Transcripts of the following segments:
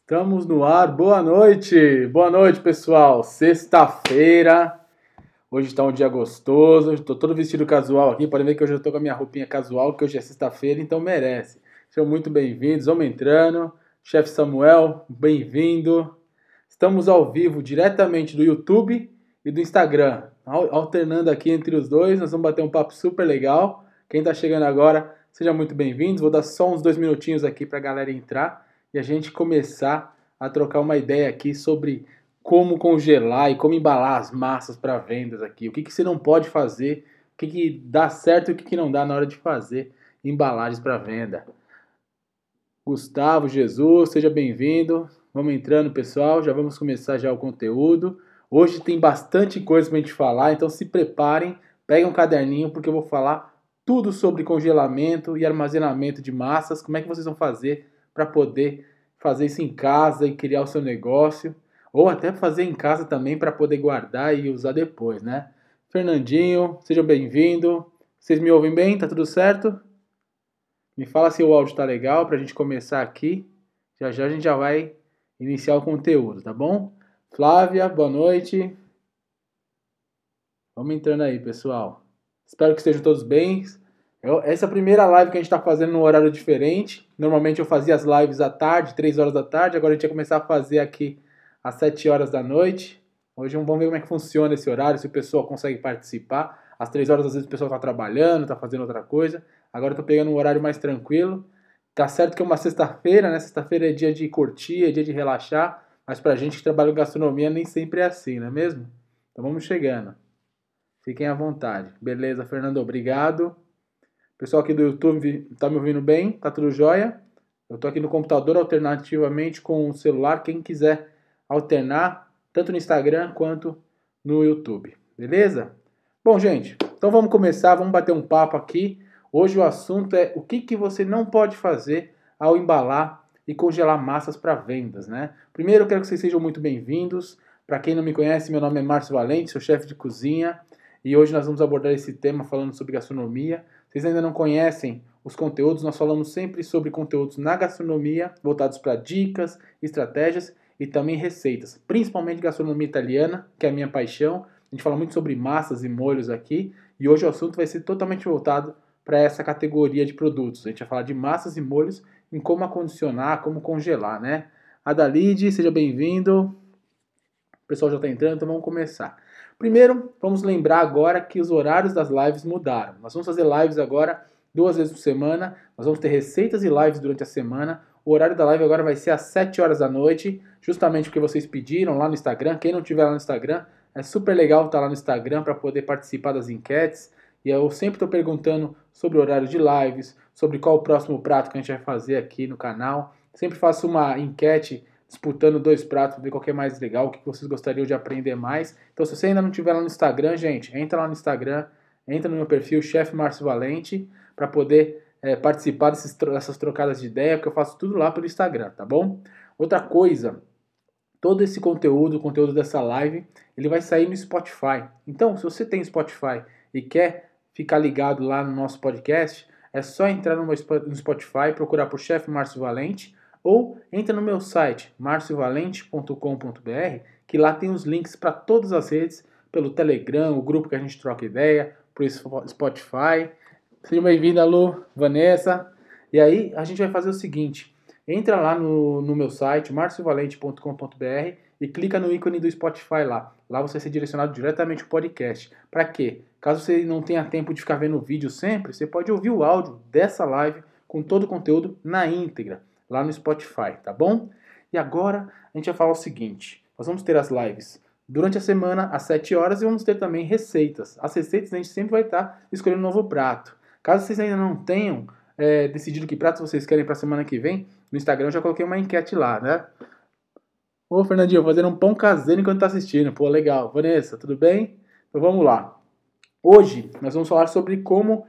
Estamos no ar. Boa noite. Boa noite, pessoal. Sexta-feira. Hoje está um dia gostoso. Estou todo vestido casual aqui. Podem ver que hoje eu estou com a minha roupinha casual, que hoje é sexta-feira, então merece. Sejam muito bem-vindos. Vamos entrando. Chefe Samuel, bem-vindo. Estamos ao vivo diretamente do YouTube e do Instagram. Alternando aqui entre os dois. Nós vamos bater um papo super legal. Quem está chegando agora, seja muito bem-vindo. Vou dar só uns dois minutinhos aqui para a galera entrar e a gente começar a trocar uma ideia aqui sobre como congelar e como embalar as massas para vendas aqui. O que, que você não pode fazer, o que, que dá certo e o que, que não dá na hora de fazer embalagens para venda. Gustavo Jesus, seja bem-vindo. Vamos entrando, pessoal. Já vamos começar já o conteúdo. Hoje tem bastante coisa para a gente falar, então se preparem, peguem um caderninho porque eu vou falar tudo sobre congelamento e armazenamento de massas, como é que vocês vão fazer para poder fazer isso em casa e criar o seu negócio, ou até fazer em casa também para poder guardar e usar depois, né? Fernandinho, seja bem-vindo. Vocês me ouvem bem? Tá tudo certo? Me fala se o áudio está legal para a gente começar aqui. Já já a gente já vai iniciar o conteúdo, tá bom? Flávia, boa noite. Vamos entrando aí, pessoal. Espero que estejam todos bem. Eu, essa é a primeira live que a gente está fazendo num horário diferente. Normalmente eu fazia as lives à tarde, 3 horas da tarde. Agora a gente vai começar a fazer aqui às 7 horas da noite. Hoje vamos ver como é que funciona esse horário, se o pessoal consegue participar. Às 3 horas, às vezes, o pessoal está trabalhando, está fazendo outra coisa. Agora eu tô pegando um horário mais tranquilo. Tá certo que é uma sexta-feira, né? Sexta-feira é dia de curtir, é dia de relaxar. Mas pra gente que trabalha em gastronomia nem sempre é assim, não é mesmo? Então vamos chegando. Fiquem à vontade. Beleza, Fernando, obrigado. Pessoal aqui do YouTube, tá me ouvindo bem? Tá tudo jóia? Eu tô aqui no computador alternativamente com o celular. Quem quiser alternar, tanto no Instagram quanto no YouTube. Beleza? Bom, gente, então vamos começar, vamos bater um papo aqui. Hoje o assunto é o que, que você não pode fazer ao embalar e congelar massas para vendas, né? Primeiro, eu quero que vocês sejam muito bem-vindos. Para quem não me conhece, meu nome é Márcio Valente, sou chefe de cozinha e hoje nós vamos abordar esse tema falando sobre gastronomia vocês ainda não conhecem os conteúdos, nós falamos sempre sobre conteúdos na gastronomia, voltados para dicas, estratégias e também receitas, principalmente gastronomia italiana, que é a minha paixão. A gente fala muito sobre massas e molhos aqui, e hoje o assunto vai ser totalmente voltado para essa categoria de produtos. A gente vai falar de massas e molhos, em como acondicionar, como congelar, né? Adalide, seja bem-vindo. O pessoal já está entrando, então vamos começar. Primeiro, vamos lembrar agora que os horários das lives mudaram. Nós vamos fazer lives agora duas vezes por semana. Nós vamos ter receitas e lives durante a semana. O horário da live agora vai ser às 7 horas da noite, justamente porque vocês pediram lá no Instagram. Quem não tiver lá no Instagram, é super legal estar lá no Instagram para poder participar das enquetes. E eu sempre estou perguntando sobre o horário de lives, sobre qual o próximo prato que a gente vai fazer aqui no canal. Sempre faço uma enquete disputando dois pratos, ver qual é mais legal, o que vocês gostariam de aprender mais. Então, se você ainda não estiver lá no Instagram, gente, entra lá no Instagram, entra no meu perfil, Chefe Márcio Valente, para poder é, participar desses, dessas trocadas de ideia, porque eu faço tudo lá pelo Instagram, tá bom? Outra coisa, todo esse conteúdo, o conteúdo dessa live, ele vai sair no Spotify. Então, se você tem Spotify e quer ficar ligado lá no nosso podcast, é só entrar no Spotify, procurar por Chefe Márcio Valente, ou entra no meu site marciovalente.com.br, que lá tem os links para todas as redes, pelo Telegram, o grupo que a gente troca ideia, para o Spotify. Seja bem-vinda, Lu, Vanessa. E aí a gente vai fazer o seguinte: entra lá no, no meu site, marciovalente.com.br e clica no ícone do Spotify lá. Lá você vai ser direcionado diretamente ao podcast. Para quê? Caso você não tenha tempo de ficar vendo o vídeo sempre, você pode ouvir o áudio dessa live com todo o conteúdo na íntegra lá no Spotify, tá bom? E agora a gente vai falar o seguinte: nós vamos ter as lives durante a semana às 7 horas e vamos ter também receitas. As receitas a gente sempre vai estar escolhendo um novo prato. Caso vocês ainda não tenham é, decidido que prato vocês querem para a semana que vem, no Instagram eu já coloquei uma enquete lá, né? Ô Fernandinho, fazendo um pão caseiro enquanto tá assistindo. Pô, legal. Vanessa, tudo bem? Então vamos lá. Hoje nós vamos falar sobre como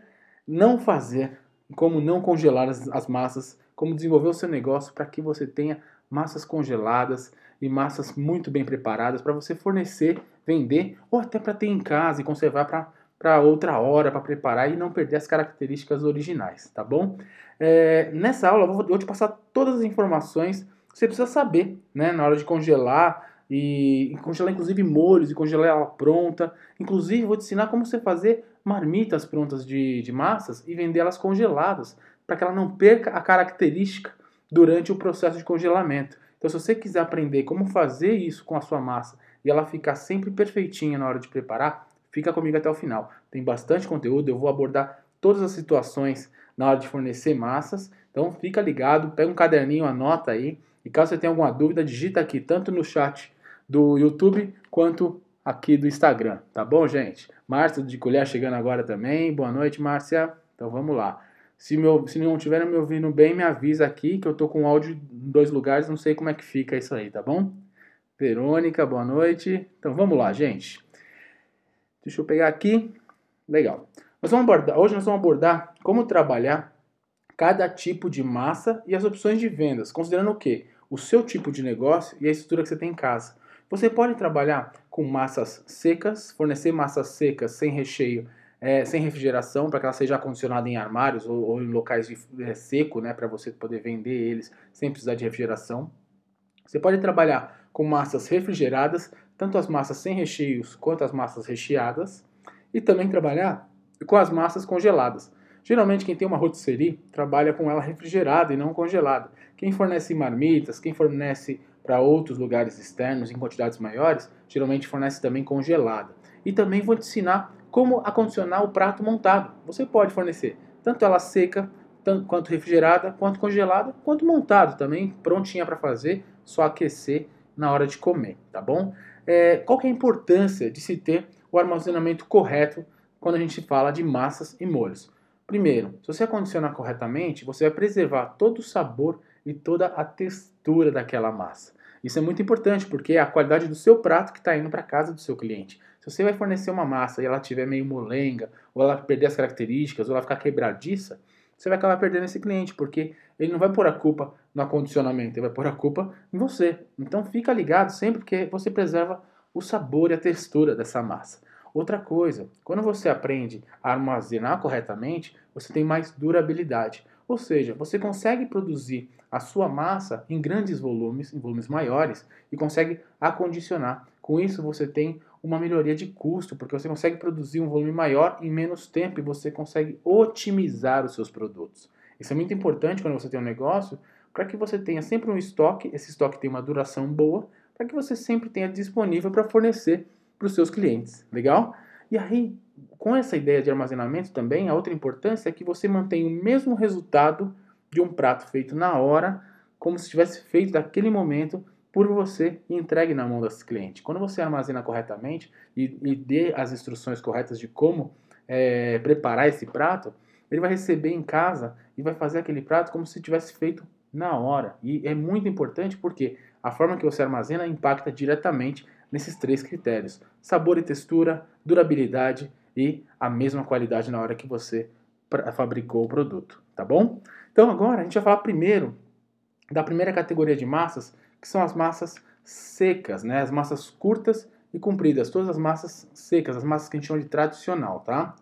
não fazer, como não congelar as, as massas como desenvolver o seu negócio para que você tenha massas congeladas e massas muito bem preparadas para você fornecer, vender ou até para ter em casa e conservar para outra hora para preparar e não perder as características originais, tá bom? É, nessa aula eu vou, te passar todas as informações você precisa saber, né, na hora de congelar e congelar inclusive molhos e congelar ela pronta. Inclusive vou te ensinar como você fazer marmitas prontas de, de massas e vender elas congeladas, para que ela não perca a característica durante o processo de congelamento. Então, se você quiser aprender como fazer isso com a sua massa e ela ficar sempre perfeitinha na hora de preparar, fica comigo até o final. Tem bastante conteúdo, eu vou abordar todas as situações na hora de fornecer massas. Então, fica ligado, pega um caderninho, anota aí. E caso você tenha alguma dúvida, digita aqui, tanto no chat do YouTube quanto aqui do Instagram, tá bom, gente? Márcia de Colher chegando agora também. Boa noite, Márcia. Então vamos lá. Se, meu, se não estiver me ouvindo bem, me avisa aqui que eu tô com áudio em dois lugares, não sei como é que fica isso aí, tá bom? Verônica, boa noite. Então vamos lá, gente. Deixa eu pegar aqui. Legal. Nós vamos abordar, hoje nós vamos abordar como trabalhar cada tipo de massa e as opções de vendas, considerando o quê? O seu tipo de negócio e a estrutura que você tem em casa. Você pode trabalhar com massas secas, fornecer massas secas sem recheio, é, sem refrigeração, para que ela seja acondicionada em armários ou, ou em locais de, é, seco, né, para você poder vender eles sem precisar de refrigeração. Você pode trabalhar com massas refrigeradas, tanto as massas sem recheios quanto as massas recheadas, e também trabalhar com as massas congeladas. Geralmente quem tem uma rotisserie trabalha com ela refrigerada e não congelada. Quem fornece marmitas, quem fornece para outros lugares externos em quantidades maiores, geralmente fornece também congelada. E também vou te ensinar como acondicionar o prato montado. Você pode fornecer tanto ela seca, tanto quanto refrigerada, quanto congelada, quanto montado também, prontinha para fazer, só aquecer na hora de comer, tá bom? É, qual que é a importância de se ter o armazenamento correto quando a gente fala de massas e molhos? Primeiro, se você acondicionar corretamente, você vai preservar todo o sabor e toda a textura daquela massa. Isso é muito importante porque é a qualidade do seu prato que está indo para casa do seu cliente. Se você vai fornecer uma massa e ela tiver meio molenga, ou ela perder as características, ou ela ficar quebradiça, você vai acabar perdendo esse cliente, porque ele não vai pôr a culpa no acondicionamento, ele vai pôr a culpa em você. Então fica ligado sempre que você preserva o sabor e a textura dessa massa. Outra coisa, quando você aprende a armazenar corretamente, você tem mais durabilidade. Ou seja, você consegue produzir a sua massa em grandes volumes, em volumes maiores, e consegue acondicionar. Com isso, você tem uma melhoria de custo, porque você consegue produzir um volume maior em menos tempo e você consegue otimizar os seus produtos. Isso é muito importante quando você tem um negócio, para que você tenha sempre um estoque, esse estoque tem uma duração boa, para que você sempre tenha disponível para fornecer para os seus clientes. Legal? E aí, com essa ideia de armazenamento também, a outra importância é que você mantém o mesmo resultado de um prato feito na hora, como se tivesse feito daquele momento por você e entregue na mão desse cliente. Quando você armazena corretamente e, e dê as instruções corretas de como é, preparar esse prato, ele vai receber em casa e vai fazer aquele prato como se tivesse feito na hora. E é muito importante porque a forma que você armazena impacta diretamente nesses três critérios: sabor e textura, durabilidade e a mesma qualidade na hora que você fabricou o produto, tá bom? Então agora a gente vai falar primeiro da primeira categoria de massas, que são as massas secas, né? As massas curtas e compridas, todas as massas secas, as massas que a gente chama de tradicional, tá?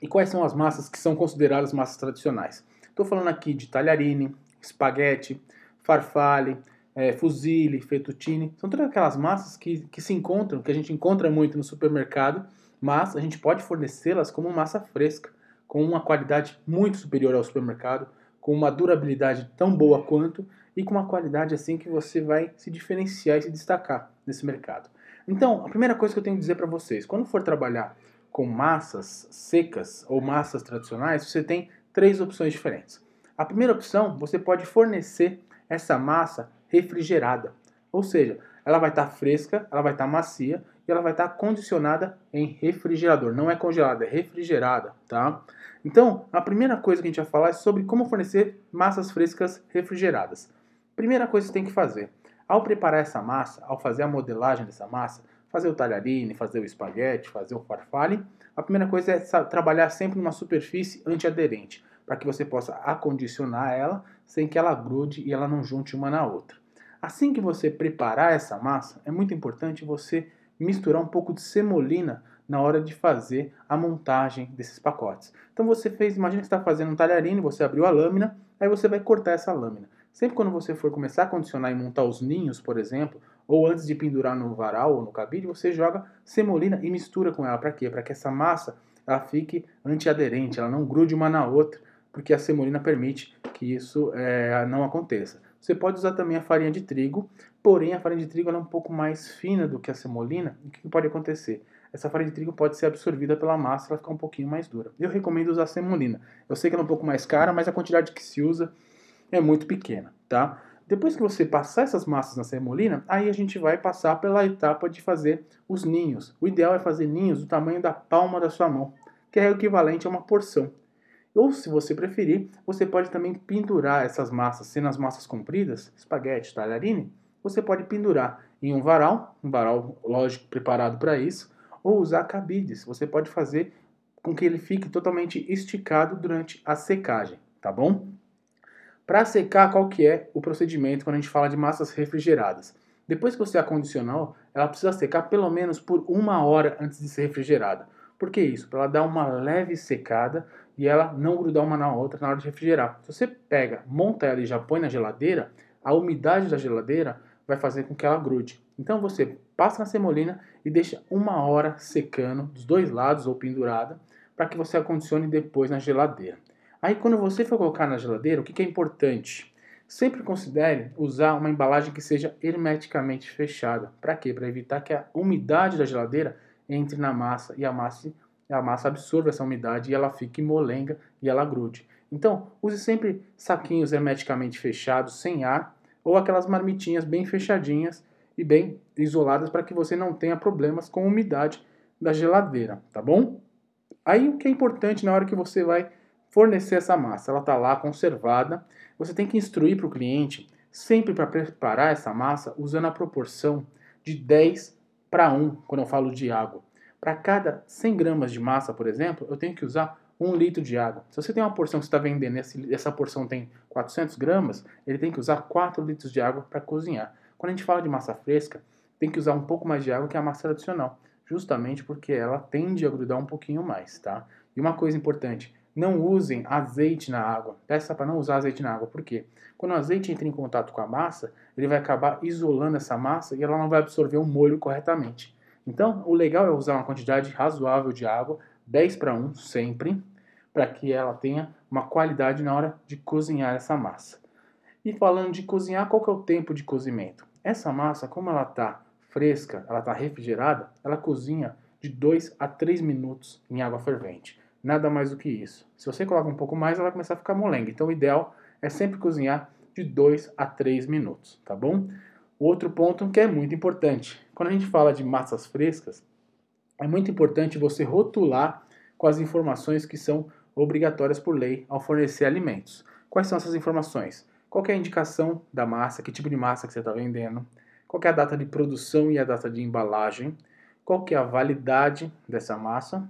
E quais são as massas que são consideradas massas tradicionais? Estou falando aqui de talharine, espaguete, farfalle, é, fusilli, fettuccine, são todas aquelas massas que, que se encontram, que a gente encontra muito no supermercado, mas a gente pode fornecê-las como massa fresca, com uma qualidade muito superior ao supermercado, com uma durabilidade tão boa quanto e com uma qualidade assim que você vai se diferenciar e se destacar nesse mercado. Então, a primeira coisa que eu tenho que dizer para vocês, quando for trabalhar com massas secas ou massas tradicionais, você tem três opções diferentes. A primeira opção, você pode fornecer essa massa refrigerada. Ou seja, ela vai estar tá fresca, ela vai estar tá macia e ela vai estar tá condicionada em refrigerador. Não é congelada, é refrigerada, tá? Então, a primeira coisa que a gente vai falar é sobre como fornecer massas frescas refrigeradas. Primeira coisa que você tem que fazer, ao preparar essa massa, ao fazer a modelagem dessa massa, fazer o talharine, fazer o espaguete, fazer o farfalle, a primeira coisa é trabalhar sempre numa superfície antiaderente, para que você possa acondicionar ela sem que ela grude e ela não junte uma na outra. Assim que você preparar essa massa, é muito importante você misturar um pouco de semolina na hora de fazer a montagem desses pacotes. Então você fez, imagina que está fazendo um talharine, você abriu a lâmina, Aí você vai cortar essa lâmina. Sempre quando você for começar a condicionar e montar os ninhos, por exemplo, ou antes de pendurar no varal ou no cabide, você joga semolina e mistura com ela. Para quê? Para que essa massa ela fique antiaderente, ela não grude uma na outra, porque a semolina permite que isso é, não aconteça. Você pode usar também a farinha de trigo, porém a farinha de trigo é um pouco mais fina do que a semolina. o que pode acontecer? Essa farinha de trigo pode ser absorvida pela massa, ela fica um pouquinho mais dura. Eu recomendo usar a semolina. Eu sei que ela é um pouco mais cara, mas a quantidade que se usa é muito pequena, tá? Depois que você passar essas massas na semolina, aí a gente vai passar pela etapa de fazer os ninhos. O ideal é fazer ninhos do tamanho da palma da sua mão, que é o equivalente a uma porção. Ou, se você preferir, você pode também pendurar essas massas, sendo as massas compridas, espaguete, talharine, você pode pendurar em um varal, um varal, lógico, preparado para isso, ou usar cabides. Você pode fazer com que ele fique totalmente esticado durante a secagem, tá bom? Para secar, qual que é o procedimento quando a gente fala de massas refrigeradas? Depois que você acondicionou, ela precisa secar pelo menos por uma hora antes de ser refrigerada. Por que isso? Para ela dar uma leve secada e ela não grudar uma na outra na hora de refrigerar. Se você pega, monta ela e já põe na geladeira, a umidade da geladeira vai fazer com que ela grude. Então você passa na semolina e deixa uma hora secando dos dois lados ou pendurada para que você acondicione depois na geladeira. Aí quando você for colocar na geladeira, o que, que é importante? Sempre considere usar uma embalagem que seja hermeticamente fechada. Para quê? Para evitar que a umidade da geladeira entre na massa e a massa, a massa absorva essa umidade e ela fique molenga e ela grude. Então, use sempre saquinhos hermeticamente fechados, sem ar, ou aquelas marmitinhas bem fechadinhas e bem isoladas para que você não tenha problemas com a umidade da geladeira, tá bom? Aí o que é importante na hora que você vai fornecer essa massa. Ela está lá conservada. Você tem que instruir para o cliente, sempre para preparar essa massa, usando a proporção de 10 para 1, quando eu falo de água. Para cada 100 gramas de massa, por exemplo, eu tenho que usar 1 litro de água. Se você tem uma porção que está vendendo e essa porção tem 400 gramas, ele tem que usar 4 litros de água para cozinhar. Quando a gente fala de massa fresca, tem que usar um pouco mais de água que a massa tradicional, justamente porque ela tende a grudar um pouquinho mais, tá? E uma coisa importante, não usem azeite na água. Peça para não usar azeite na água. Por quê? Quando o azeite entra em contato com a massa, ele vai acabar isolando essa massa e ela não vai absorver o molho corretamente. Então, o legal é usar uma quantidade razoável de água, 10 para 1 sempre, para que ela tenha uma qualidade na hora de cozinhar essa massa. E falando de cozinhar, qual que é o tempo de cozimento? Essa massa, como ela está fresca, ela está refrigerada, ela cozinha de 2 a 3 minutos em água fervente nada mais do que isso. Se você coloca um pouco mais, ela vai começar a ficar molenga. Então o ideal é sempre cozinhar de 2 a 3 minutos, tá bom? Outro ponto que é muito importante, quando a gente fala de massas frescas, é muito importante você rotular com as informações que são obrigatórias por lei ao fornecer alimentos. Quais são essas informações? Qual é a indicação da massa, que tipo de massa que você está vendendo, qual é a data de produção e a data de embalagem, qual é a validade dessa massa,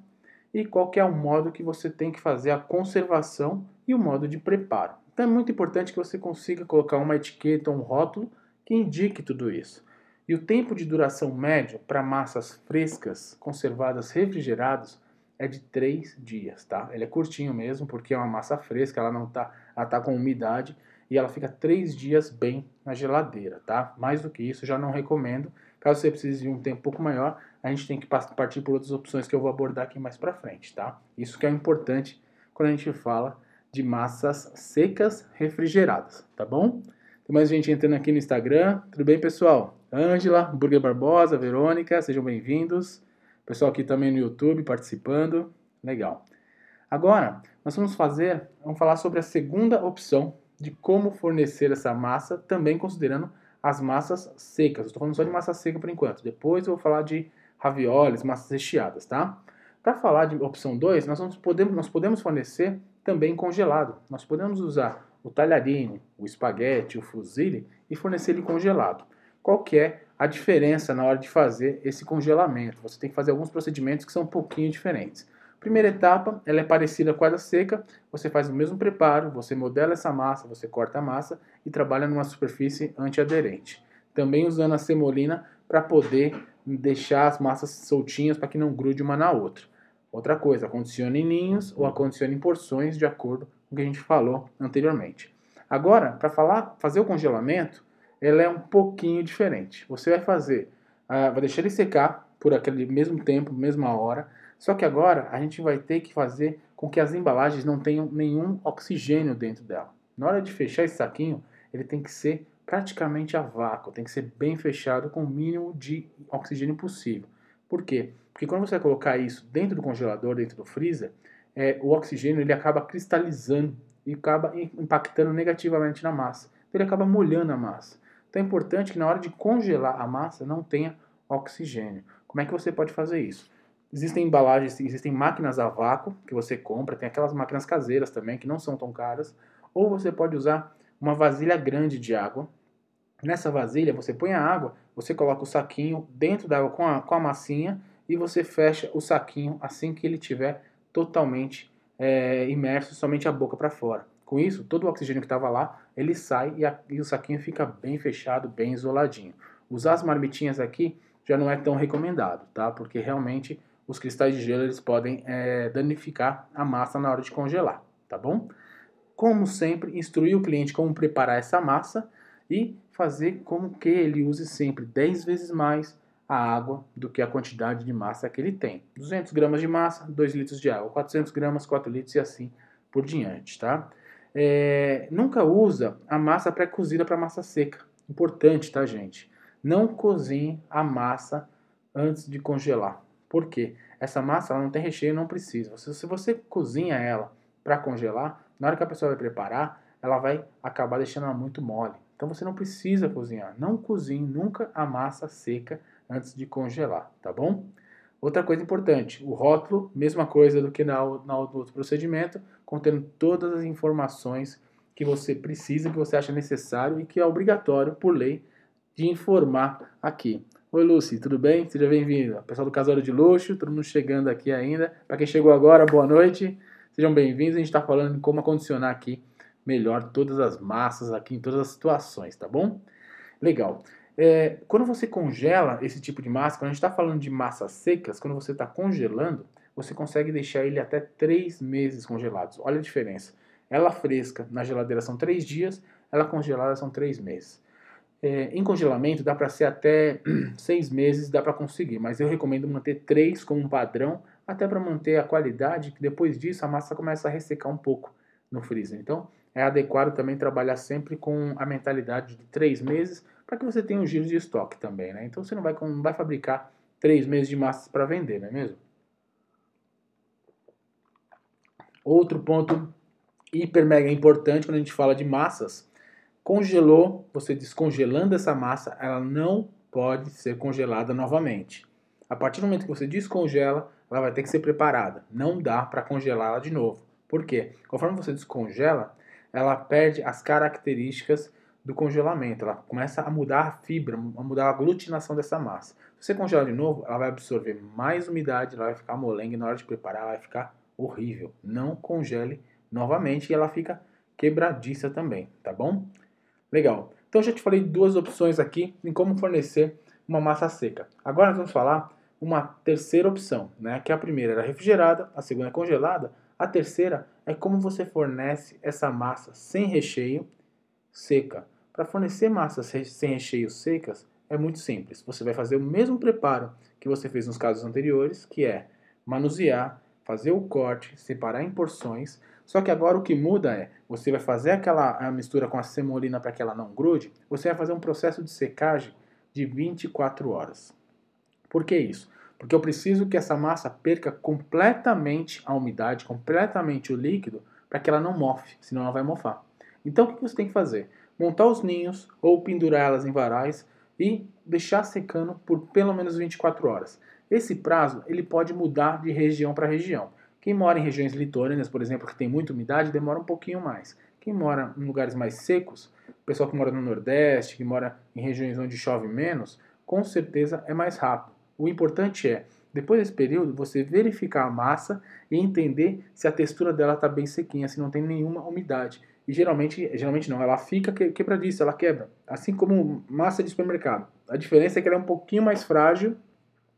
e qual é o modo que você tem que fazer a conservação e o modo de preparo. Então é muito importante que você consiga colocar uma etiqueta, um rótulo que indique tudo isso. E o tempo de duração médio para massas frescas, conservadas, refrigeradas, é de 3 dias, tá? Ele é curtinho mesmo, porque é uma massa fresca, ela não tá, ela tá com umidade e ela fica 3 dias bem na geladeira, tá? Mais do que isso, já não recomendo. Caso você precise de um tempo um pouco maior, a gente tem que partir por outras opções que eu vou abordar aqui mais para frente, tá? Isso que é importante quando a gente fala de massas secas refrigeradas, tá bom? Tem mais gente entrando aqui no Instagram. Tudo bem, pessoal? Ângela, Burger Barbosa, Verônica, sejam bem-vindos. Pessoal aqui também no YouTube participando. Legal. Agora, nós vamos fazer, vamos falar sobre a segunda opção de como fornecer essa massa, também considerando as massas secas. Estou falando só de massa seca por enquanto. Depois eu vou falar de ravioles, massas recheadas, tá? Para falar de opção 2, nós, vamos, podemos, nós podemos fornecer também congelado. Nós podemos usar o talharine, o espaguete, o fusilli e fornecer ele congelado. Qual que é a diferença na hora de fazer esse congelamento? Você tem que fazer alguns procedimentos que são um pouquinho diferentes. Primeira etapa, ela é parecida com a da seca. Você faz o mesmo preparo, você modela essa massa, você corta a massa e trabalha numa superfície antiaderente. Também usando a semolina para poder deixar as massas soltinhas para que não grude uma na outra. Outra coisa, acondicione em ninhos ou acondicione em porções de acordo com o que a gente falou anteriormente. Agora, para falar, fazer o congelamento, ela é um pouquinho diferente. Você vai fazer, uh, vai deixar ele secar por aquele mesmo tempo, mesma hora. Só que agora a gente vai ter que fazer com que as embalagens não tenham nenhum oxigênio dentro dela. Na hora de fechar esse saquinho, ele tem que ser praticamente a vácuo, tem que ser bem fechado com o mínimo de oxigênio possível. Por quê? Porque quando você colocar isso dentro do congelador, dentro do freezer, é, o oxigênio ele acaba cristalizando e acaba impactando negativamente na massa. Então, ele acaba molhando a massa. Então é importante que na hora de congelar a massa não tenha oxigênio. Como é que você pode fazer isso? Existem embalagens, existem máquinas a vácuo que você compra, tem aquelas máquinas caseiras também que não são tão caras, ou você pode usar uma vasilha grande de água. Nessa vasilha você põe a água, você coloca o saquinho dentro da água com a, com a massinha e você fecha o saquinho assim que ele tiver totalmente é, imerso, somente a boca para fora. Com isso, todo o oxigênio que estava lá, ele sai e, a, e, o saquinho fica bem fechado, bem isoladinho. Usar as marmitinhas aqui já não é tão recomendado, tá? Porque realmente os cristais de gelo eles podem é, danificar a massa na hora de congelar, tá bom? Como sempre, instruir o cliente como preparar essa massa e fazer com que ele use sempre 10 vezes mais a água do que a quantidade de massa que ele tem. 200 gramas de massa, 2 litros de água. 400 gramas, 4 litros e assim por diante, tá? É, nunca usa a massa pré-cozida para massa seca. Importante, tá, gente? Não cozinhe a massa antes de congelar. Por quê? Essa massa ela não tem recheio, não precisa. Se, se você cozinha ela para congelar, na hora que a pessoa vai preparar, ela vai acabar deixando ela muito mole. Então você não precisa cozinhar. Não cozinhe nunca a massa seca antes de congelar, tá bom? Outra coisa importante, o rótulo, mesma coisa do que na, outro procedimento, contendo todas as informações que você precisa, que você acha necessário e que é obrigatório, por lei, de informar aqui. Oi, Lucy, tudo bem? Seja bem-vinda. Pessoal do Casório de Luxo, todo mundo chegando aqui ainda. Para quem chegou agora, boa noite. Sejam bem-vindos. A gente está falando em como acondicionar aqui melhor todas as massas aqui em todas as situações, tá bom? Legal. É, quando você congela esse tipo de massa, quando a gente está falando de massas secas, quando você está congelando, você consegue deixar ele até 3 meses congelados. Olha a diferença. Ela fresca na geladeira são 3 dias, ela congelada são 3 meses. É, em congelamento dá para ser até seis meses, dá para conseguir, mas eu recomendo manter três como um padrão, até para manter a qualidade, que depois disso a massa começa a ressecar um pouco no freezer. Então é adequado também trabalhar sempre com a mentalidade de três meses, para que você tenha um giro de estoque também, né? Então você não vai, não vai fabricar três meses de massas para vender, não é mesmo? Outro ponto hiper mega importante quando a gente fala de massas Congelou, você descongelando essa massa, ela não pode ser congelada novamente. A partir do momento que você descongela, ela vai ter que ser preparada. Não dá para congelá-la de novo. Por quê? Conforme você descongela, ela perde as características do congelamento. Ela começa a mudar a fibra, a mudar a aglutinação dessa massa. Se você congelar de novo, ela vai absorver mais umidade, ela vai ficar molenga e na hora de preparar ela vai ficar horrível. Não congele novamente e ela fica quebradiça também, tá bom? Legal. Então já te falei duas opções aqui em como fornecer uma massa seca. Agora nós vamos falar uma terceira opção, né? Que a primeira era refrigerada, a segunda é congelada, a terceira é como você fornece essa massa sem recheio seca. Para fornecer massas sem recheio secas é muito simples. Você vai fazer o mesmo preparo que você fez nos casos anteriores, que é manusear, fazer o corte, separar em porções, só que agora o que muda é, você vai fazer aquela mistura com a semolina para que ela não grude, você vai fazer um processo de secagem de 24 horas. Por que isso? Porque eu preciso que essa massa perca completamente a umidade, completamente o líquido, para que ela não mofe, senão ela vai mofar. Então o que você tem que fazer? Montar os ninhos ou pendurá-las em varais e deixar secando por pelo menos 24 horas. Esse prazo ele pode mudar de região para região. Quem mora em regiões litorâneas, por exemplo, que tem muita umidade, demora um pouquinho mais. Quem mora em lugares mais secos, o pessoal que mora no Nordeste, que mora em regiões onde chove menos, com certeza é mais rápido. O importante é, depois desse período, você verificar a massa e entender se a textura dela está bem sequinha, se não tem nenhuma umidade. E geralmente, geralmente não, ela fica quebradiça, ela quebra. Assim como massa de supermercado. A diferença é que ela é um pouquinho mais frágil,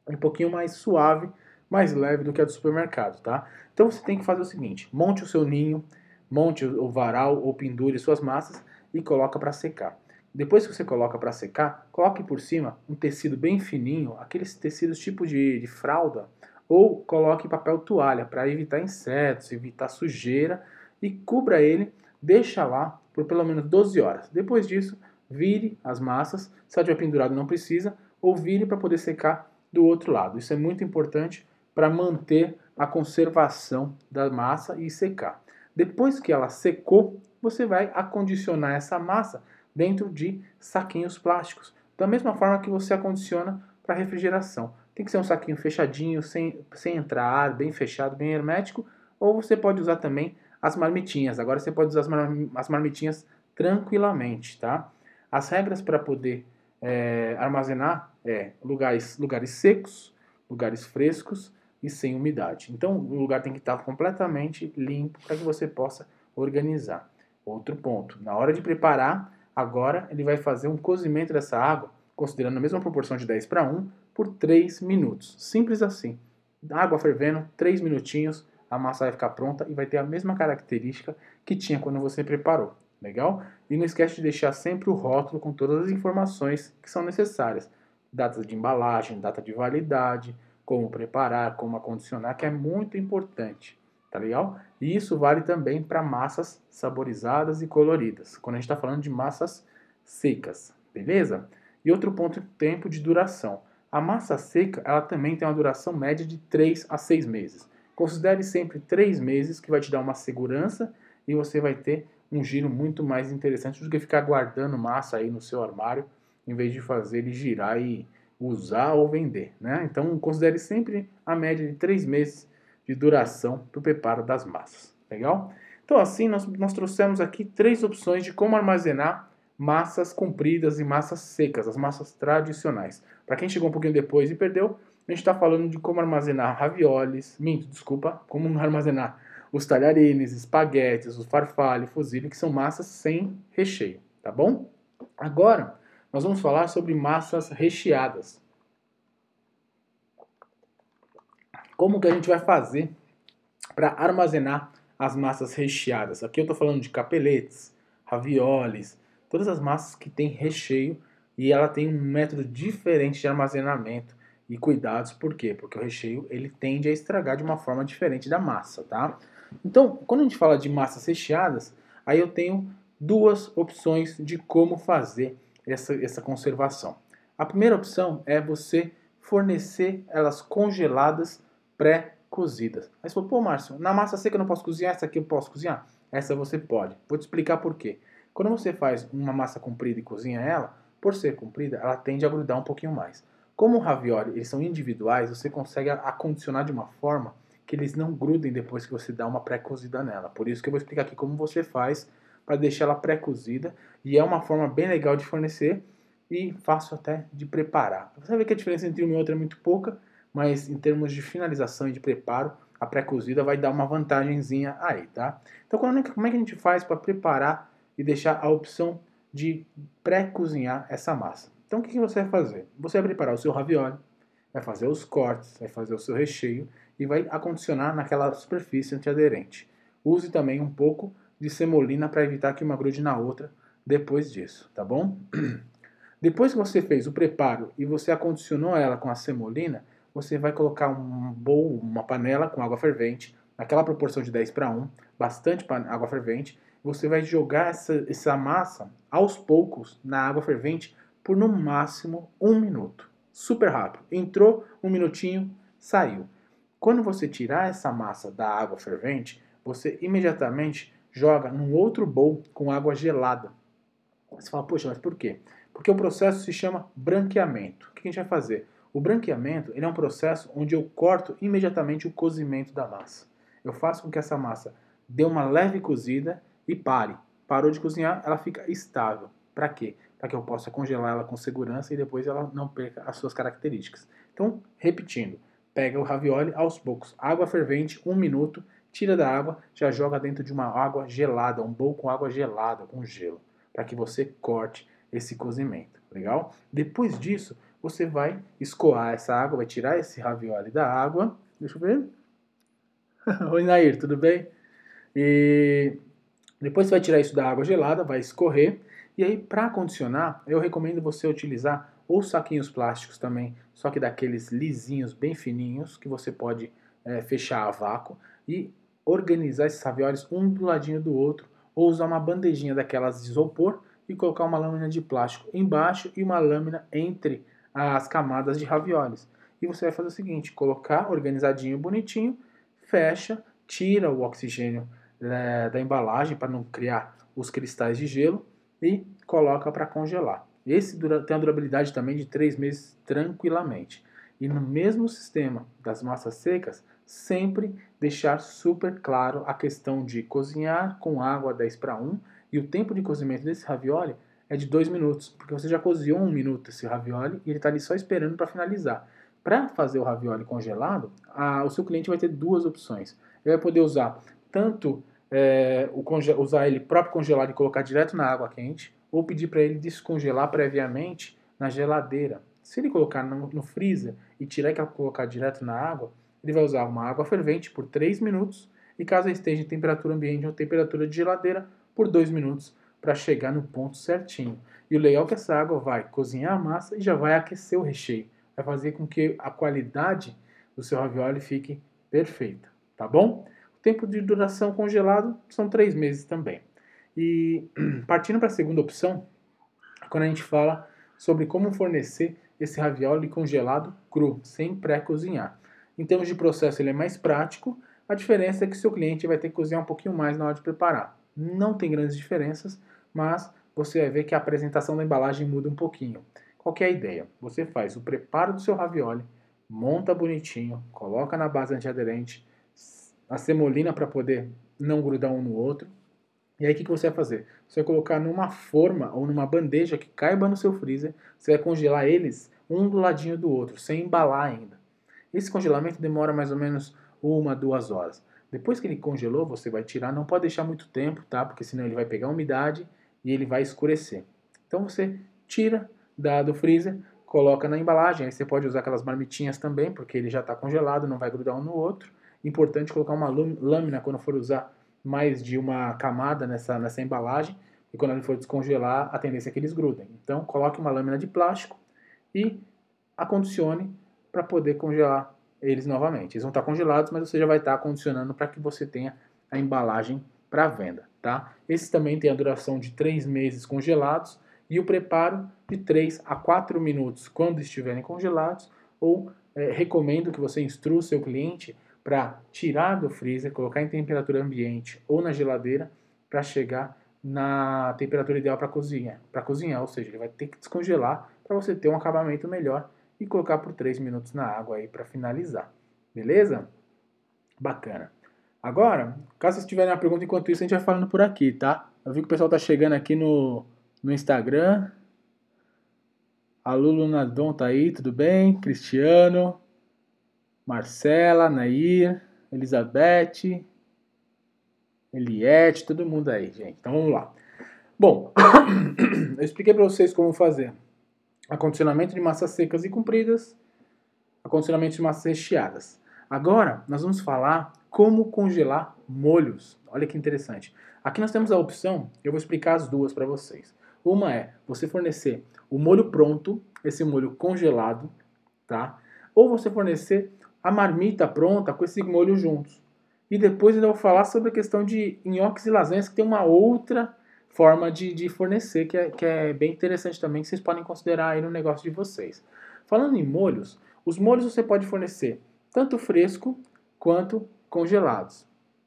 um pouquinho mais suave mais leve do que a do supermercado, tá? Então você tem que fazer o seguinte: monte o seu ninho, monte o varal ou pendure suas massas e coloca para secar. Depois que você coloca para secar, coloque por cima um tecido bem fininho, aqueles tecidos tipo de, de fralda, ou coloque papel toalha para evitar insetos, evitar sujeira e cubra ele, deixa lá por pelo menos 12 horas. Depois disso, vire as massas, se ela tiver pendurado não precisa, ou vire para poder secar do outro lado. Isso é muito importante para manter a conservação da massa e secar. Depois que ela secou, você vai acondicionar essa massa dentro de saquinhos plásticos, da mesma forma que você acondiciona para refrigeração. Tem que ser um saquinho fechadinho, sem, sem entrar ar, bem fechado, bem hermético, ou você pode usar também as marmitinhas. Agora você pode usar as marmitinhas tranquilamente, tá? As regras para poder é, armazenar é lugares, lugares secos, lugares frescos e sem umidade. Então o lugar tem que estar completamente limpo para que você possa organizar. Outro ponto, na hora de preparar, agora ele vai fazer um cozimento dessa água, considerando a mesma proporção de 10 para 1, por 3 minutos. Simples assim. Água fervendo, 3 minutinhos, a massa vai ficar pronta e vai ter a mesma característica que tinha quando você preparou. Legal? E não esquece de deixar sempre o rótulo com todas as informações que são necessárias. Data de embalagem, data de validade, como preparar, como acondicionar, que é muito importante. Tá legal? E isso vale também para massas saborizadas e coloridas, quando a gente está falando de massas secas, beleza? E outro ponto, tempo de duração. A massa seca, ela também tem uma duração média de 3 a 6 meses. Considere sempre 3 meses, que vai te dar uma segurança e você vai ter um giro muito mais interessante do que ficar guardando massa aí no seu armário, em vez de fazer ele girar e usar ou vender. Né? Então, considere sempre a média de 3 meses de duração para o preparo das massas. Legal? Então, assim, nós, nós trouxemos aqui três opções de como armazenar massas compridas e massas secas, as massas tradicionais. Para quem chegou um pouquinho depois e perdeu, a gente está falando de como armazenar ravioles, minto, desculpa, como armazenar os talharines, espaguetes, os farfalle, fusilli, que são massas sem recheio, tá bom? Agora, nós vamos falar sobre massas recheadas. Como que a gente vai fazer para armazenar as massas recheadas? Aqui eu estou falando de capeletes, ravioles, todas as massas que têm recheio e ela tem um método diferente de armazenamento e cuidados. Por quê? Porque o recheio ele tende a estragar de uma forma diferente da massa, tá? Então, quando a gente fala de massas recheadas, aí eu tenho duas opções de como fazer essa, essa conservação. A primeira opção é você fornecer elas congeladas pré-cozidas. Aí você falou, pô, Márcio, na massa seca eu não posso cozinhar, essa aqui eu posso cozinhar? Essa você pode. Vou te explicar por quê. Quando você faz uma massa comprida e cozinha ela, por ser comprida, ela tende a grudar um pouquinho mais. Como o ravioli, eles são individuais, você consegue acondicionar de uma forma que eles não grudem depois que você dá uma pré-cozida nela. Por isso que eu vou explicar aqui como você faz para deixar ela pré-cozida e é uma forma bem legal de fornecer e fácil até de preparar. Você ver que a diferença entre uma e outra é muito pouca, mas em termos de finalização e de preparo, a pré-cozida vai dar uma vantagemzinha aí, tá? Então, como é que a gente faz para preparar e deixar a opção de pré-cozinhar essa massa. Então o que você vai fazer? Você vai preparar o seu ravioli, vai fazer os cortes, vai fazer o seu recheio e vai acondicionar naquela superfície antiaderente. Use também um pouco de semolina para evitar que uma grude na outra depois disso, tá bom? Depois que você fez o preparo e você acondicionou ela com a semolina, você vai colocar um bowl, uma panela com água fervente, naquela proporção de 10 para 1, bastante água fervente, você vai jogar essa, essa massa aos poucos na água fervente por no máximo um minuto. Super rápido. Entrou, um minutinho, saiu. Quando você tirar essa massa da água fervente, você imediatamente joga num outro bowl com água gelada. Você fala, poxa, mas por quê? Porque o processo se chama branqueamento. O que a gente vai fazer? O branqueamento ele é um processo onde eu corto imediatamente o cozimento da massa. Eu faço com que essa massa dê uma leve cozida e pare. Parou de cozinhar, ela fica estável. Para quê? Para que eu possa congelar ela com segurança e depois ela não perca as suas características. Então, repetindo, pega o ravioli aos poucos, água fervente, um minuto, tira da água, já joga dentro de uma água gelada, um bowl com água gelada, com gelo, para que você corte esse cozimento, legal? Depois disso, você vai escoar essa água, vai tirar esse ravioli da água. Deixa eu ver. Oi, Nair, tudo bem? E Depois você vai tirar isso da água gelada, vai escorrer. E aí, para condicionar, eu recomendo você utilizar ou saquinhos plásticos também, só que daqueles lisinhos bem fininhos, que você pode é, fechar a vácuo e organizar esses raviolis um do ladinho do outro, ou usar uma bandejinha daquelas de isopor e colocar uma lâmina de plástico embaixo e uma lâmina entre as camadas de raviolis. E você vai fazer o seguinte: colocar organizadinho, bonitinho, fecha, tira o oxigênio é, da embalagem para não criar os cristais de gelo e coloca para congelar. Esse dura, tem a durabilidade também de 3 meses tranquilamente. E no mesmo sistema das massas secas, sempre deixar super claro a questão de cozinhar com água 10 para 1 e o tempo de cozimento desse ravioli é de 2 minutos, porque você já cozinhou um minuto esse ravioli e ele está ali só esperando para finalizar. Para fazer o ravioli congelado, a, o seu cliente vai ter duas opções. Ele vai poder usar tanto é, usar ele próprio congelado e colocar direto na água quente, ou pedir para ele descongelar previamente na geladeira. Se ele colocar no, no freezer e tirar e colocar direto na água, ele vai usar uma água fervente por 3 minutos e caso esteja em temperatura ambiente ou temperatura de geladeira, por 2 minutos para chegar no ponto certinho. E o legal é que essa água vai cozinhar a massa e já vai aquecer o recheio. Vai fazer com que a qualidade do seu ravioli fique perfeita, tá bom? Tempo de duração congelado são 3 meses também. E partindo para a segunda opção, quando a gente fala sobre como fornecer esse ravioli congelado cru, sem pré-cozinhar. Em termos de processo, ele é mais prático, a diferença é que seu cliente vai ter que cozinhar um pouquinho mais na hora de preparar. Não tem grandes diferenças, mas você vai ver que a apresentação da embalagem muda um pouquinho. Qual é a ideia? Você faz o preparo do seu ravioli, monta bonitinho, coloca na base antiaderente, a semolina para poder não grudar um no outro. E aí o que, que você vai fazer? Você vai colocar numa forma ou numa bandeja que caiba no seu freezer, você vai congelar eles um do ladinho do outro, sem embalar ainda. Esse congelamento demora mais ou menos uma, duas horas. Depois que ele congelou, você vai tirar, não pode deixar muito tempo, tá? Porque senão ele vai pegar umidade e ele vai escurecer. Então você tira da, do freezer, coloca na embalagem. Aí você pode usar aquelas marmitinhas também, porque ele já está congelado, não vai grudar um no outro. Importante colocar uma lâmina quando for usar mais de uma camada nessa, nessa embalagem. E quando ele for descongelar, a tendência é que eles grudem. Então coloque uma lâmina de plástico e acondicione para poder congelar eles novamente. Eles vão estar congelados, mas você já vai estar condicionando para que você tenha a embalagem para venda, tá? Esse também tem a duração de 3 meses congelados e o preparo de 3 a 4 minutos quando estiverem congelados ou é, recomendo que você instrua o seu cliente para tirar do freezer, colocar em temperatura ambiente ou na geladeira para chegar na temperatura ideal para cozinhar, para cozinhar, ou seja, ele vai ter que descongelar para você ter um acabamento melhor e colocar por 3 minutos na água aí para finalizar. Beleza? Bacana. Agora, caso vocês tiverem uma pergunta enquanto isso, a gente vai falando por aqui, tá? Eu vi que o pessoal tá chegando aqui no, no Instagram. A Lulu Nadon tá aí, tudo bem? Cristiano, Marcela, Nair, Elizabeth, Eliette, todo mundo aí, gente. Então vamos lá. Bom, eu expliquei para vocês como fazer acondicionamento de massas secas e compridas, acondicionamento de massas recheadas. Agora, nós vamos falar como congelar molhos. Olha que interessante. Aqui nós temos a opção, eu vou explicar as duas para vocês. Uma é você fornecer o molho pronto, esse molho congelado, tá? Ou você fornecer a marmita pronta com esse molho juntos. E depois eu vou falar sobre a questão de nhoques e lasanhas, que tem uma outra forma de, de fornecer, que é, que é bem interessante também, que vocês podem considerar aí no negócio de vocês. Falando em molhos, os molhos você pode fornecer tanto fresco quanto congelados,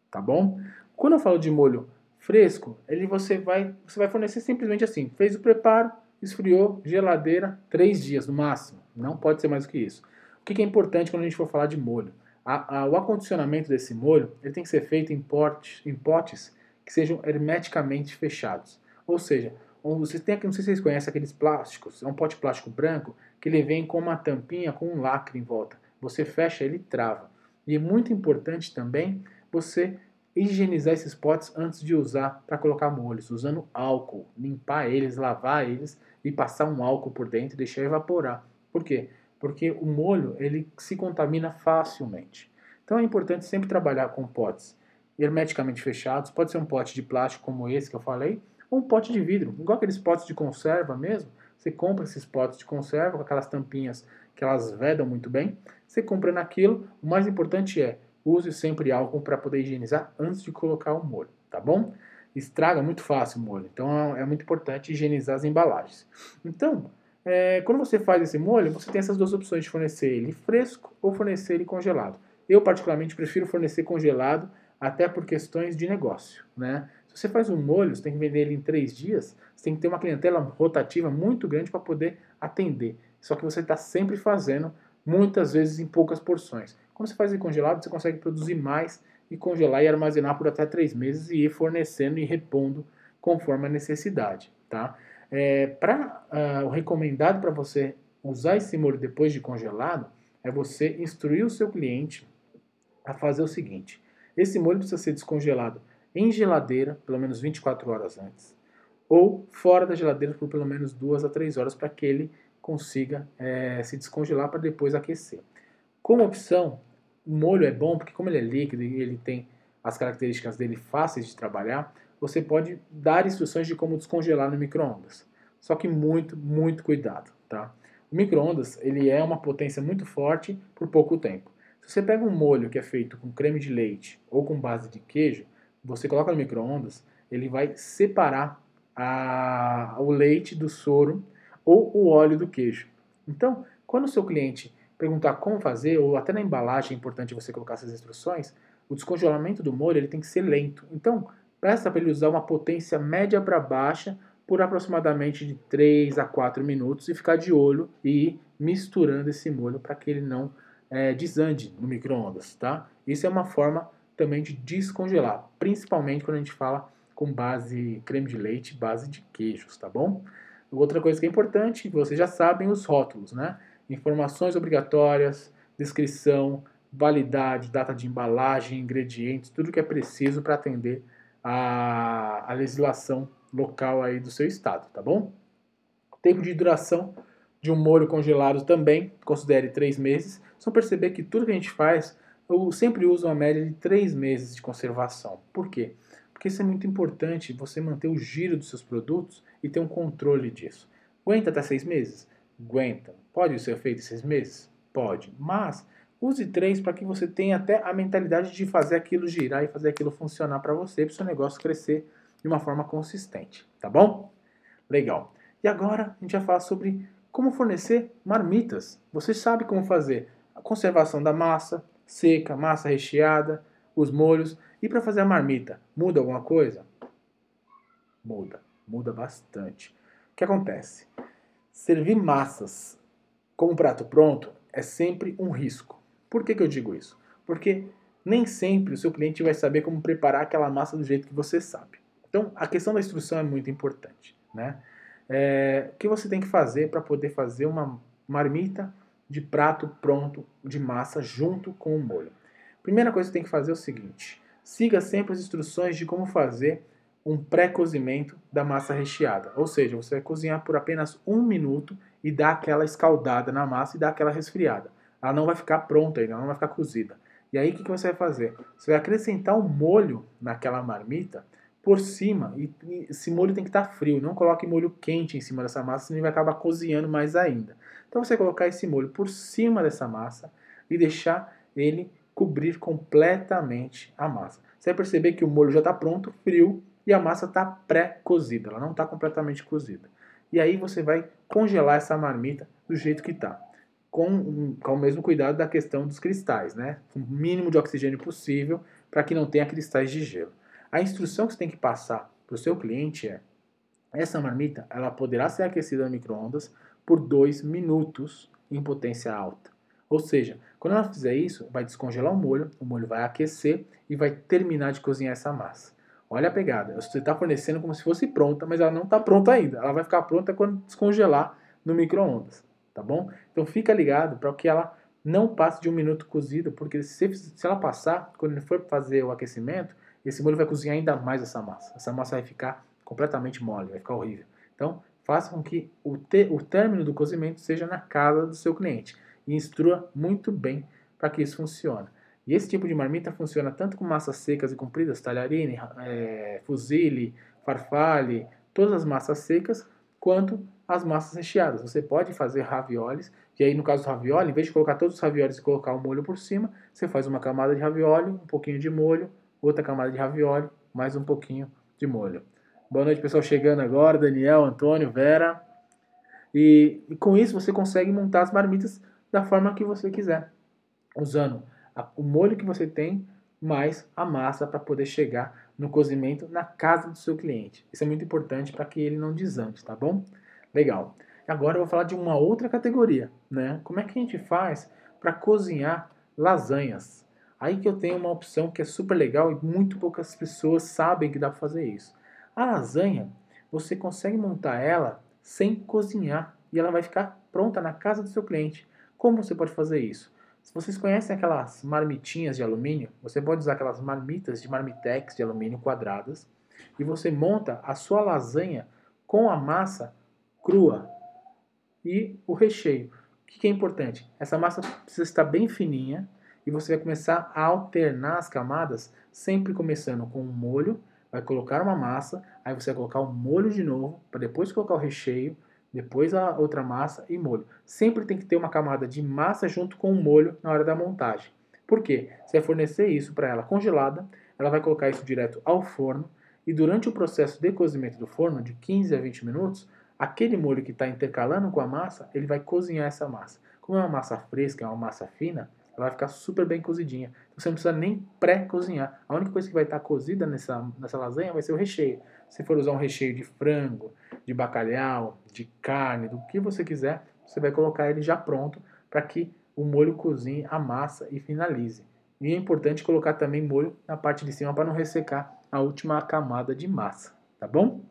tá bom? Quando eu falo de molho fresco, ele você vai, você vai fornecer simplesmente assim, fez o preparo, esfriou, geladeira, três dias no máximo, não pode ser mais do que isso. O que é importante quando a gente for falar de molho? A, a, o acondicionamento desse molho ele tem que ser feito em, potes, em potes que sejam hermeticamente fechados. Ou seja, vocês têm, não sei se vocês conhecem aqueles plásticos, é um pote plástico branco que ele vem com uma tampinha com um lacre em volta. Você fecha ele trava. E é muito importante também você higienizar esses potes antes de usar para colocar molhos, usando álcool, limpar eles, lavar eles e passar um álcool por dentro e deixar evaporar. Por quê? Porque o molho ele se contamina facilmente. Então é importante sempre trabalhar com potes hermeticamente fechados. Pode ser um pote de plástico como esse que eu falei, ou um pote de vidro, igual aqueles potes de conserva mesmo. Você compra esses potes de conserva com aquelas tampinhas que elas vedam muito bem. Você compra naquilo. O mais importante é use sempre álcool para poder higienizar antes de colocar o molho, tá bom? Estraga muito fácil o molho, então é muito importante higienizar as embalagens. Então, é, quando você faz esse molho, você tem essas duas opções de fornecer ele fresco ou fornecer ele congelado. Eu, particularmente, prefiro fornecer congelado, até por questões de negócio. Né? Se você faz um molho, você tem que vender ele em três dias, você tem que ter uma clientela rotativa muito grande para poder atender. Só que você está sempre fazendo, muitas vezes em poucas porções. Quando você faz ele congelado, você consegue produzir mais e congelar e armazenar por até três meses e ir fornecendo e repondo conforme a necessidade. Tá? É, pra, uh, o recomendado para você usar esse molho depois de congelado é você instruir o seu cliente a fazer o seguinte: esse molho precisa ser descongelado em geladeira, pelo menos 24 horas antes, ou fora da geladeira por pelo menos 2 a 3 horas para que ele consiga é, se descongelar para depois aquecer. Como opção, o molho é bom porque como ele é líquido e ele tem as características dele fáceis de trabalhar, você pode dar instruções de como descongelar no micro-ondas. Só que muito, muito cuidado, tá? O micro-ondas, ele é uma potência muito forte por pouco tempo. Se você pega um molho que é feito com creme de leite ou com base de queijo, você coloca no micro-ondas, ele vai separar a, o leite do soro ou o óleo do queijo. Então, quando o seu cliente perguntar como fazer, ou até na embalagem é importante você colocar essas instruções, o descongelamento do molho ele tem que ser lento. Então, Peça para ele usar uma potência média para baixa por aproximadamente de 3 a 4 minutos e ficar de olho e ir misturando esse molho para que ele não é, desande no micro-ondas, tá? Isso é uma forma também de descongelar, principalmente quando a gente fala com base creme de leite, base de queijos, tá bom? Outra coisa que é importante, vocês já sabem os rótulos, né? Informações obrigatórias, descrição, validade, data de embalagem, ingredientes, tudo que é preciso para atender a, a legislação local aí do seu estado, tá bom? Tempo de duração de um molho congelado também, considere três meses. Só perceber que tudo que a gente faz, eu sempre uso uma média de três meses de conservação. Por quê? Porque isso é muito importante, você manter o giro dos seus produtos e ter um controle disso. Aguenta até seis meses? Aguenta. Pode ser feito em seis meses? Pode. Mas Use três para que você tenha até a mentalidade de fazer aquilo girar e fazer aquilo funcionar para você, para o seu negócio crescer de uma forma consistente, tá bom? Legal. E agora a gente vai falar sobre como fornecer marmitas. Você sabe como fazer a conservação da massa seca, massa recheada, os molhos. E para fazer a marmita, muda alguma coisa? Muda, muda bastante. O que acontece? Servir massas como prato pronto é sempre um risco. Por que, que eu digo isso? Porque nem sempre o seu cliente vai saber como preparar aquela massa do jeito que você sabe. Então, a questão da instrução é muito importante. Né? É, o que você tem que fazer para poder fazer uma marmita de prato pronto de massa junto com o molho? Primeira coisa que você tem que fazer é o seguinte: siga sempre as instruções de como fazer um pré-cozimento da massa recheada. Ou seja, você vai cozinhar por apenas um minuto e dar aquela escaldada na massa e dar aquela resfriada ela não vai ficar pronta ainda, ela não vai ficar cozida. E aí o que, que você vai fazer? Você vai acrescentar um molho naquela marmita por cima, e, e esse molho tem que estar tá frio, não coloque molho quente em cima dessa massa, senão ele vai acabar cozinhando mais ainda. Então você vai colocar esse molho por cima dessa massa e deixar ele cobrir completamente a massa. Você vai perceber que o molho já está pronto, frio, e a massa está pré-cozida, ela não está completamente cozida. E aí você vai congelar essa marmita do jeito que está com, com o mesmo cuidado da questão dos cristais, né? O mínimo de oxigênio possível para que não tenha cristais de gelo. A instrução que você tem que passar para o seu cliente é: essa marmita ela poderá ser aquecida no micro-ondas por 2 minutos em potência alta. Ou seja, quando ela fizer isso, vai descongelar o molho, o molho vai aquecer e vai terminar de cozinhar essa massa. Olha a pegada, você está fornecendo como se fosse pronta, mas ela não está pronta ainda. Ela vai ficar pronta quando descongelar no micro-ondas tá bom? Então fica ligado para que ela não passe de um minuto cozido, porque se, se ela passar, quando ele for fazer o aquecimento, esse molho vai cozinhar ainda mais essa massa. Essa massa vai ficar completamente mole, vai ficar horrível. Então, faça com que o, te, o término do cozimento seja na casa do seu cliente e instrua muito bem para que isso funcione. E esse tipo de marmita funciona tanto com massas secas e compridas, talharine, é, fusilli, farfalle, todas as massas secas, quanto as massas recheadas. Você pode fazer raviolis, e aí no caso do ravioli, em vez de colocar todos os raviolis e colocar o molho por cima, você faz uma camada de ravioli, um pouquinho de molho, outra camada de ravioli, mais um pouquinho de molho. Boa noite, pessoal chegando agora, Daniel, Antônio, Vera. E, e com isso você consegue montar as marmitas da forma que você quiser, usando a, o molho que você tem mais a massa para poder chegar no cozimento na casa do seu cliente. Isso é muito importante para que ele não desante, tá bom? Legal. Agora eu vou falar de uma outra categoria, né? Como é que a gente faz para cozinhar lasanhas? Aí que eu tenho uma opção que é super legal e muito poucas pessoas sabem que dá para fazer isso. A lasanha, você consegue montar ela sem cozinhar e ela vai ficar pronta na casa do seu cliente. Como você pode fazer isso? Se vocês conhecem aquelas marmitinhas de alumínio, você pode usar aquelas marmitas de marmitex de alumínio quadradas e você monta a sua lasanha com a massa crua e o recheio. O que é importante? Essa massa precisa estar bem fininha e você vai começar a alternar as camadas, sempre começando com um molho, vai colocar uma massa, aí você vai colocar o molho de novo, para depois colocar o recheio, depois a outra massa e molho. Sempre tem que ter uma camada de massa junto com o molho na hora da montagem. Por quê? Você vai fornecer isso para ela congelada, ela vai colocar isso direto ao forno e durante o processo de cozimento do forno, de 15 a 20 minutos, aquele molho que está intercalando com a massa, ele vai cozinhar essa massa. Como é uma massa fresca, é uma massa fina, ela vai ficar super bem cozidinha. Então você não precisa nem pré-cozinhar. A única coisa que vai estar cozida nessa, nessa lasanha vai ser o recheio. Se for usar um recheio de frango, de bacalhau, de carne, do que você quiser, você vai colocar ele já pronto para que o molho cozinhe a massa e finalize. E é importante colocar também molho na parte de cima para não ressecar a última camada de massa, tá bom?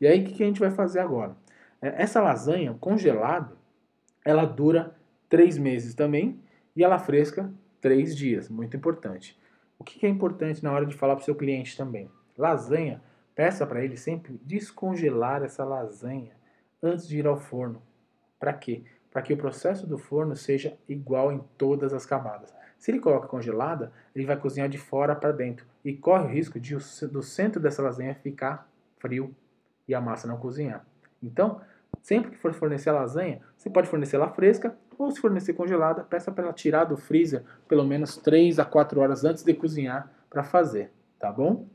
E aí o que a gente vai fazer agora? É, essa lasanha congelada, ela dura três meses também e ela fresca três dias, muito importante. O que é importante na hora de falar para o seu cliente também? Lasanha, peça para ele sempre descongelar essa lasanha antes de ir ao forno. Para quê? Para que o processo do forno seja igual em todas as camadas. Se ele coloca congelada, ele vai cozinhar de fora para dentro e corre o risco de do centro dessa lasanha ficar frio e a massa não cozinhar. Então, sempre que for fornecer lasanha, você pode fornecer ela fresca ou se fornecer congelada, peça para ela tirar do freezer pelo menos 3 a 4 horas antes de cozinhar para fazer, tá bom?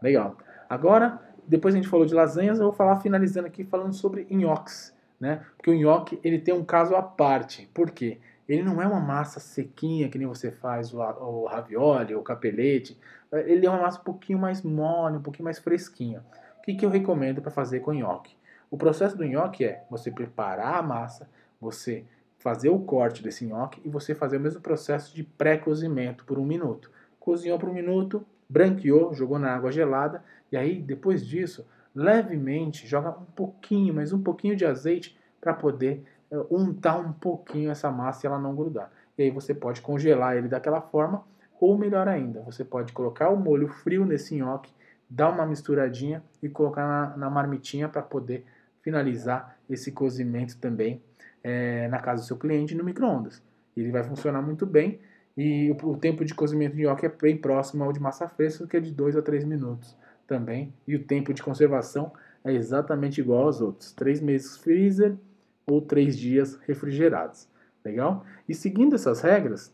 Legal. Agora, depois a gente falou de lasanhas, eu vou falar finalizando aqui falando sobre nhoques, né? Porque o nhoque, ele tem um caso à parte. Por quê? Ele não é uma massa sequinha que nem você faz o, ravioli, o capelete. Ele é uma massa um pouquinho mais mole, um pouquinho mais fresquinha. O que, que eu recomendo para fazer com nhoque? O processo do nhoque é você preparar a massa, você fazer o corte desse nhoque e você fazer o mesmo processo de pré-cozimento por um minuto. Cozinhou por um minuto, branqueou, jogou na água gelada e aí depois disso, levemente joga um pouquinho, mas um pouquinho de azeite para poder uh, untar um pouquinho essa massa e ela não grudar. E aí você pode congelar ele daquela forma ou melhor ainda, você pode colocar o molho frio nesse nhoque, dar uma misturadinha e colocar na, na marmitinha para poder finalizar esse cozimento também é, na casa do seu cliente no micro-ondas. Ele vai funcionar muito bem e o, o, tempo de cozimento de nhoque é bem próximo ao de massa fresca, que é de 2 a 3 minutos também. E o tempo de conservação é exatamente igual aos outros: 3 meses freezer ou 3 dias refrigerados. Legal? E seguindo essas regras,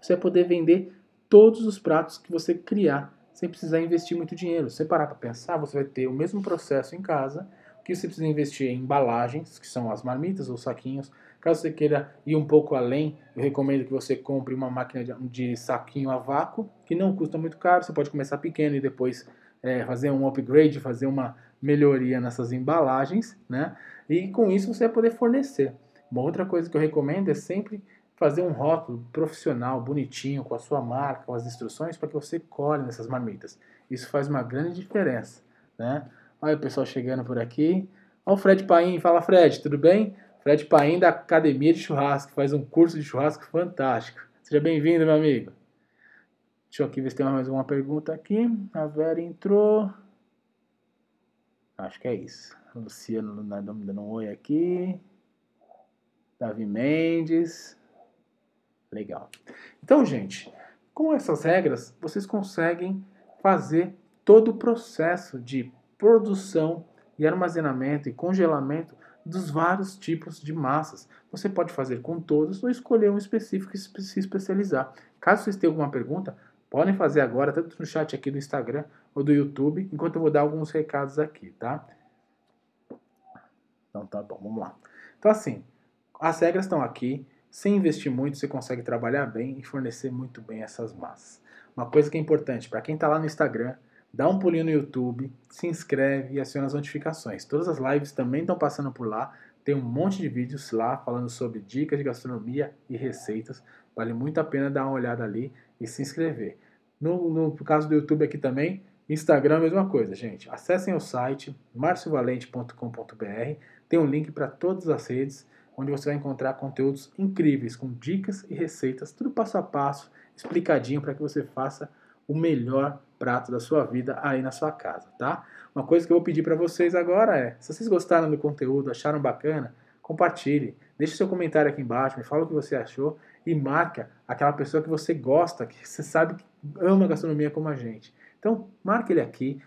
você vai poder vender todos os pratos que você criar sem precisar investir muito dinheiro. Se parar para pensar, você vai ter o mesmo processo em casa que você precisa investir em embalagens, que são as marmitas ou saquinhos. Caso você queira ir um pouco além, eu recomendo que você compre uma máquina de, de saquinho a vácuo, que não custa muito caro. Você pode começar pequeno e depois é, fazer um upgrade, fazer uma melhoria nessas embalagens, né? E com isso você vai poder fornecer. Uma outra coisa que eu recomendo é sempre fazer um rótulo profissional, bonitinho, com a sua marca, com as instruções, para que você colhe nessas marmitas. Isso faz uma grande diferença, né? Olha o pessoal chegando por aqui. Olha o Fred Paim. Fala, Fred, tudo bem? Fred Paim da Academia de Churrasco. Faz um curso de churrasco fantástico. Seja bem-vindo, meu amigo. Deixa eu aqui ver se tem mais uma pergunta aqui. A Vera entrou. Acho que é isso. Luciano me dando um oi aqui. Davi Mendes. Legal. Então, gente, Com essas regras, vocês conseguem fazer todo o processo de produção e armazenamento e congelamento dos vários tipos de massas. Você pode fazer com todos ou escolher um específico e se especializar. Caso vocês tenham alguma pergunta, podem fazer agora, tanto no chat aqui do Instagram ou do YouTube, enquanto eu vou dar alguns recados aqui, tá? Então tá bom, vamos lá. Então assim, as regras estão aqui. Sem investir muito, você consegue trabalhar bem e fornecer muito bem essas massas. Uma coisa que é importante para quem está lá no Instagram, dá um pulinho no YouTube, se inscreve e aciona as notificações. Todas as lives também estão passando por lá. Tem um monte de vídeos lá falando sobre dicas de gastronomia e receitas. Vale muito a pena dar uma olhada ali e se inscrever. No, no caso do YouTube aqui também, Instagram, mesma coisa, gente. Acessem o site marciovalente.com.br. Tem um link para todas as redes onde você vai encontrar conteúdos incríveis com dicas e receitas, tudo passo a passo, explicadinho para que você faça o melhor prato da sua vida aí na sua casa, tá? Uma coisa que eu vou pedir para vocês agora é, se vocês gostaram do conteúdo, acharam bacana, compartilhe, deixe seu comentário aqui embaixo, me fala o que você achou e marca aquela pessoa que você gosta, que você sabe que ama gastronomia como a gente. Então, marque ele aqui,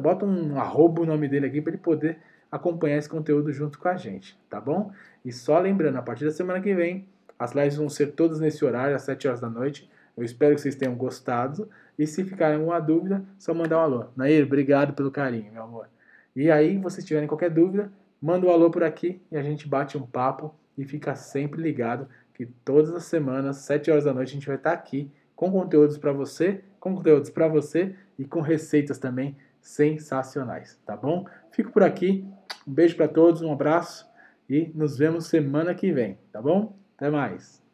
bota um arroba o nome dele aqui para ele poder acompanhar esse conteúdo junto com a gente, tá bom? E só lembrando, a partir da semana que vem, as lives vão ser todas nesse horário, às 7 horas da noite. Eu espero que vocês tenham gostado. E se ficarem alguma dúvida, só mandar um alô. Nair, obrigado pelo carinho, meu amor. E aí, vocês tiverem qualquer dúvida, manda um alô por aqui e a gente bate um papo e fica sempre ligado que todas as semanas, 7 horas da noite, a gente vai estar aqui com conteúdos para você, com conteúdos para você e com receitas também sensacionais, tá bom? Fico por aqui. Um beijo para todos, um abraço e nos vemos semana que vem, tá bom? Até mais.